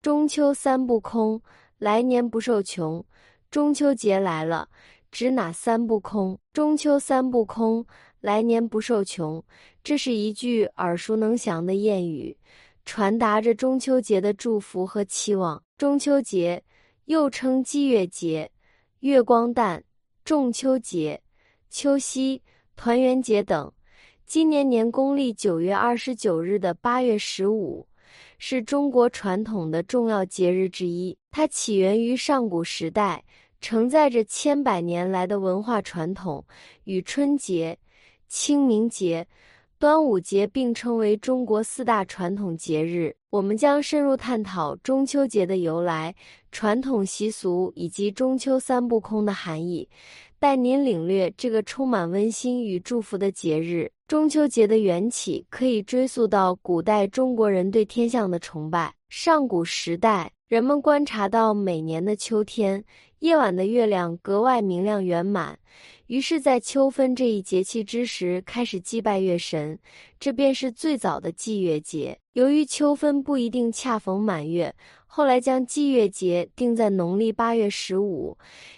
中秋三不空，来年不受穷。中秋节来了，指哪三不空？中秋三不空，来年不受穷。这是一句耳熟能详的谚语，传达着中秋节的祝福和期望。中秋节又称祭月节、月光诞、仲秋节、秋夕、团圆节等。今年年公历九月二十九日的八月十五，是中国传统的重要节日之一。它起源于上古时代，承载着千百年来的文化传统，与春节、清明节、端午节并称为中国四大传统节日。我们将深入探讨中秋节的由来、传统习俗以及中秋三不空的含义。带您领略这个充满温馨与祝福的节日。中秋节的缘起可以追溯到古代中国人对天象的崇拜。上古时代，人们观察到每年的秋天夜晚的月亮格外明亮圆满，于是，在秋分这一节气之时开始祭拜月神，这便是最早的祭月节。由于秋分不一定恰逢满月。后来将祭月节定在农历八月十五，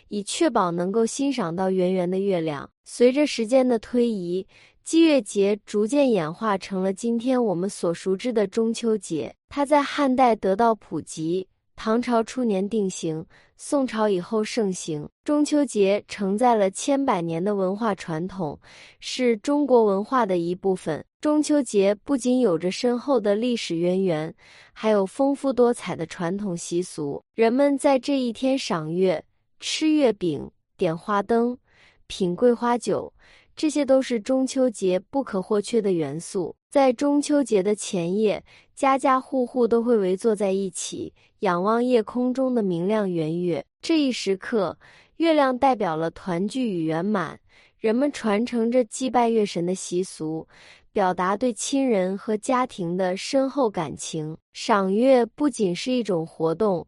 以确保能够欣赏到圆圆的月亮。随着时间的推移，祭月节逐渐演化成了今天我们所熟知的中秋节。它在汉代得到普及，唐朝初年定型，宋朝以后盛行。中秋节承载了千百年的文化传统，是中国文化的一部分。中秋节不仅有着深厚的历史渊源，还有丰富多彩的传统习俗。人们在这一天赏月、吃月饼、点花灯、品桂花酒，这些都是中秋节不可或缺的元素。在中秋节的前夜，家家户户都会围坐在一起，仰望夜空中的明亮圆月。这一时刻，月亮代表了团聚与圆满。人们传承着祭拜月神的习俗。表达对亲人和家庭的深厚感情。赏月不仅是一种活动，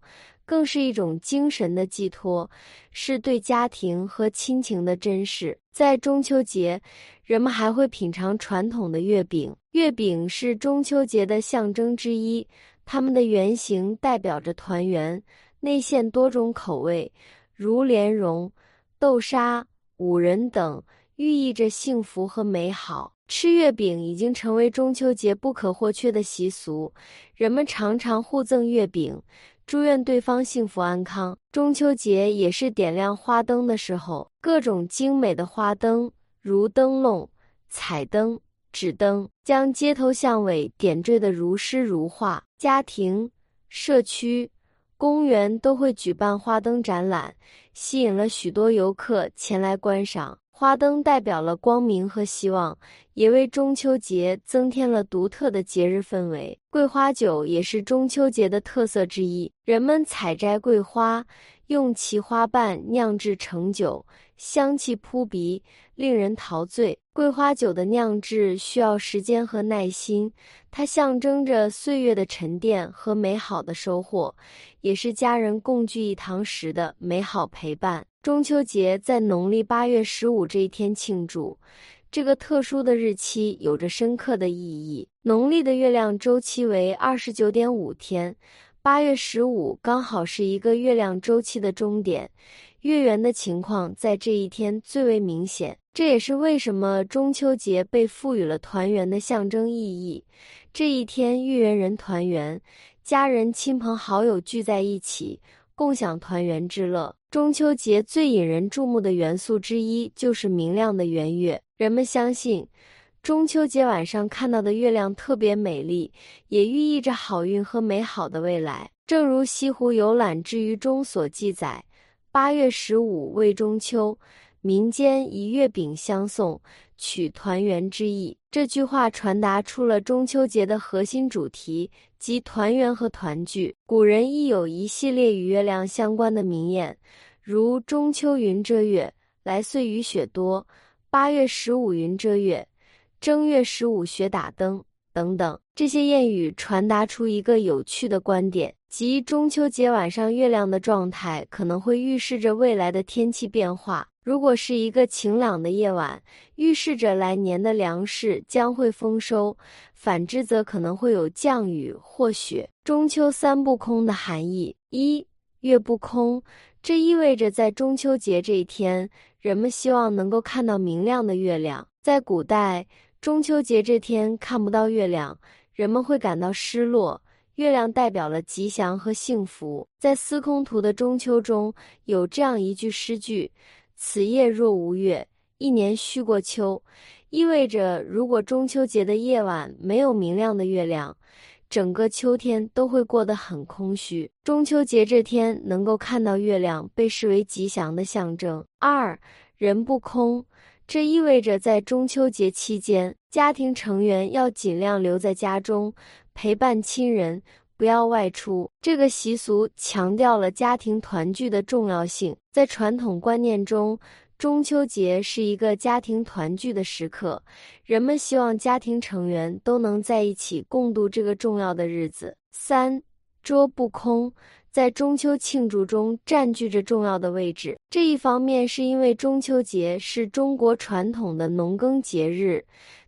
更是一种精神的寄托，是对家庭和亲情的珍视。在中秋节，人们还会品尝传统的月饼。月饼是中秋节的象征之一，它们的圆形代表着团圆，内馅多种口味，如莲蓉、豆沙、五仁等，寓意着幸福和美好。吃月饼已经成为中秋节不可或缺的习俗，人们常常互赠月饼，祝愿对方幸福安康。中秋节也是点亮花灯的时候，各种精美的花灯，如灯笼、彩灯、纸灯，将街头巷尾点缀得如诗如画。家庭、社区、公园都会举办花灯展览，吸引了许多游客前来观赏。花灯代表了光明和希望，也为中秋节增添了独特的节日氛围。桂花酒也是中秋节的特色之一，人们采摘桂花，用其花瓣酿制成酒，香气扑鼻，令人陶醉。桂花酒的酿制需要时间和耐心，它象征着岁月的沉淀和美好的收获，也是家人共聚一堂时的美好陪伴。中秋节在农历八月十五这一天庆祝，这个特殊的日期有着深刻的意义。农历的月亮周期为二十九点五天，八月十五刚好是一个月亮周期的终点，月圆的情况在这一天最为明显。这也是为什么中秋节被赋予了团圆的象征意义。这一天，月圆人团圆，家人、亲朋好友聚在一起。共享团圆之乐。中秋节最引人注目的元素之一就是明亮的圆月。人们相信，中秋节晚上看到的月亮特别美丽，也寓意着好运和美好的未来。正如《西湖游览之余》中所记载：“八月十五为中秋，民间以月饼相送，取团圆之意。”这句话传达出了中秋节的核心主题。即团圆和团聚。古人亦有一系列与月亮相关的名谚，如“中秋云遮月，来岁雨雪多”，“八月十五云遮月，正月十五雪打灯”等等。这些谚语传达出一个有趣的观点，即中秋节晚上月亮的状态可能会预示着未来的天气变化。如果是一个晴朗的夜晚，预示着来年的粮食将会丰收；反之则可能会有降雨或雪。中秋三不空的含义：一、月不空，这意味着在中秋节这一天，人们希望能够看到明亮的月亮。在古代，中秋节这天看不到月亮，人们会感到失落。月亮代表了吉祥和幸福。在《司空图》的中秋中有这样一句诗句：“此夜若无月，一年须过秋。”意味着，如果中秋节的夜晚没有明亮的月亮，整个秋天都会过得很空虚。中秋节这天能够看到月亮，被视为吉祥的象征。二人不空，这意味着在中秋节期间，家庭成员要尽量留在家中陪伴亲人，不要外出。这个习俗强调了家庭团聚的重要性。在传统观念中，中秋节是一个家庭团聚的时刻，人们希望家庭成员都能在一起共度这个重要的日子。三桌不空，在中秋庆祝中占据着重要的位置。这一方面是因为中秋节是中国传统的农耕节日，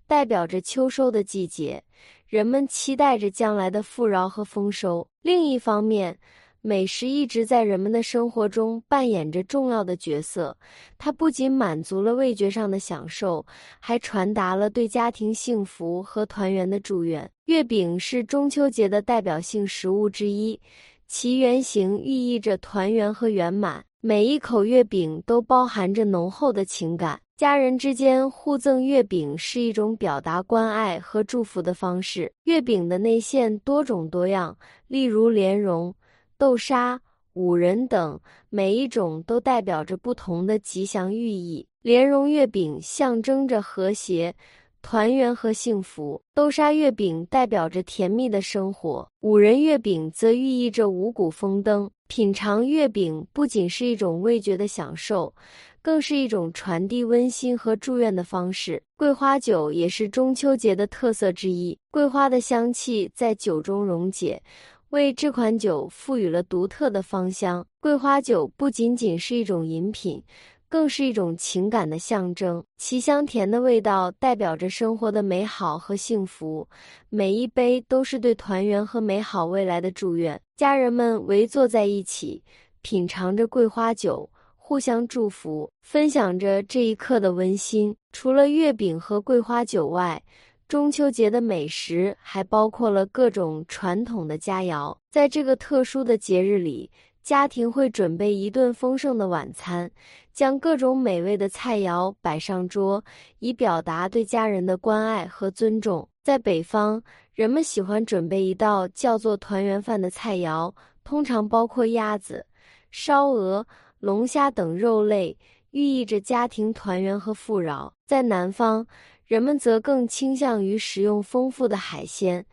代表着秋收的季节，人们期待着将来的富饶和丰收。另一方面，美食一直在人们的生活中扮演着重要的角色，它不仅满足了味觉上的享受，还传达了对家庭幸福和团圆的祝愿。月饼是中秋节的代表性食物之一，其原型寓意着团圆和圆满。每一口月饼都包含着浓厚的情感，家人之间互赠月饼是一种表达关爱和祝福的方式。月饼的内馅多种多样，例如莲蓉。豆沙、五仁等，每一种都代表着不同的吉祥寓意。莲蓉月饼象征着和谐、团圆和幸福；豆沙月饼代表着甜蜜的生活；五仁月饼则寓意着五谷丰登。品尝月饼不仅是一种味觉的享受，更是一种传递温馨和祝愿的方式。桂花酒也是中秋节的特色之一，桂花的香气在酒中溶解。为这款酒赋予了独特的芳香。桂花酒不仅仅是一种饮品，更是一种情感的象征。其香甜的味道代表着生活的美好和幸福，每一杯都是对团圆和美好未来的祝愿。家人们围坐在一起，品尝着桂花酒，互相祝福，分享着这一刻的温馨。除了月饼和桂花酒外，中秋节的美食还包括了各种传统的佳肴。在这个特殊的节日里，家庭会准备一顿丰盛的晚餐，将各种美味的菜肴摆上桌，以表达对家人的关爱和尊重。在北方，人们喜欢准备一道叫做团圆饭的菜肴，通常包括鸭子、烧鹅、龙虾等肉类，寓意着家庭团圆和富饶。在南方，人们则更倾向于食用丰富的海鲜，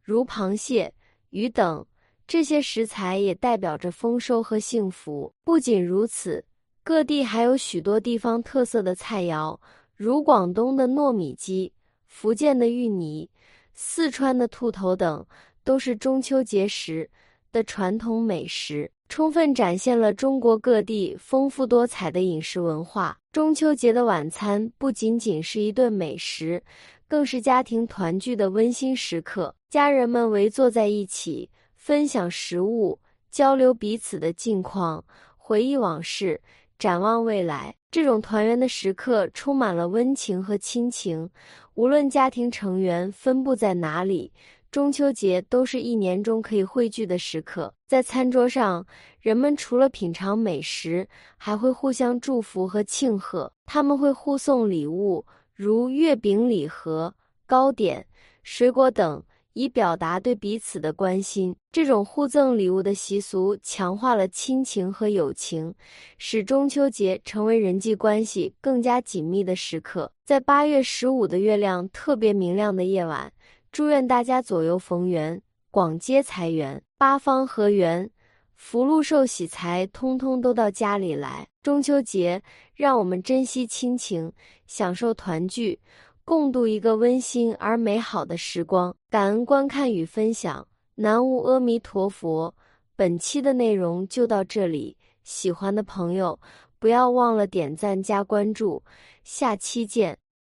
如螃蟹、鱼等。这些食材也代表着丰收和幸福。不仅如此，各地还有许多地方特色的菜肴，如广东的糯米鸡、福建的芋泥、四川的兔头等，都是中秋节时的传统美食。充分展现了中国各地丰富多彩的饮食文化。中秋节的晚餐不仅仅是一顿美食，更是家庭团聚的温馨时刻。家人们围坐在一起，分享食物，交流彼此的近况，回忆往事，展望未来。这种团圆的时刻充满了温情和亲情。无论家庭成员分布在哪里。中秋节都是一年中可以汇聚的时刻，在餐桌上，人们除了品尝美食，还会互相祝福和庆贺。他们会互送礼物，如月饼礼盒、糕点、水果等，以表达对彼此的关心。这种互赠礼物的习俗强化了亲情和友情，使中秋节成为人际关系更加紧密的时刻。在八月十五的月亮特别明亮的夜晚。祝愿大家左右逢源，广结财源，八方合源，福禄寿喜财通通都到家里来。中秋节，让我们珍惜亲情，享受团聚，共度一个温馨而美好的时光。感恩观看与分享，南无阿弥陀佛。本期的内容就到这里，喜欢的朋友不要忘了点赞加关注，下期见。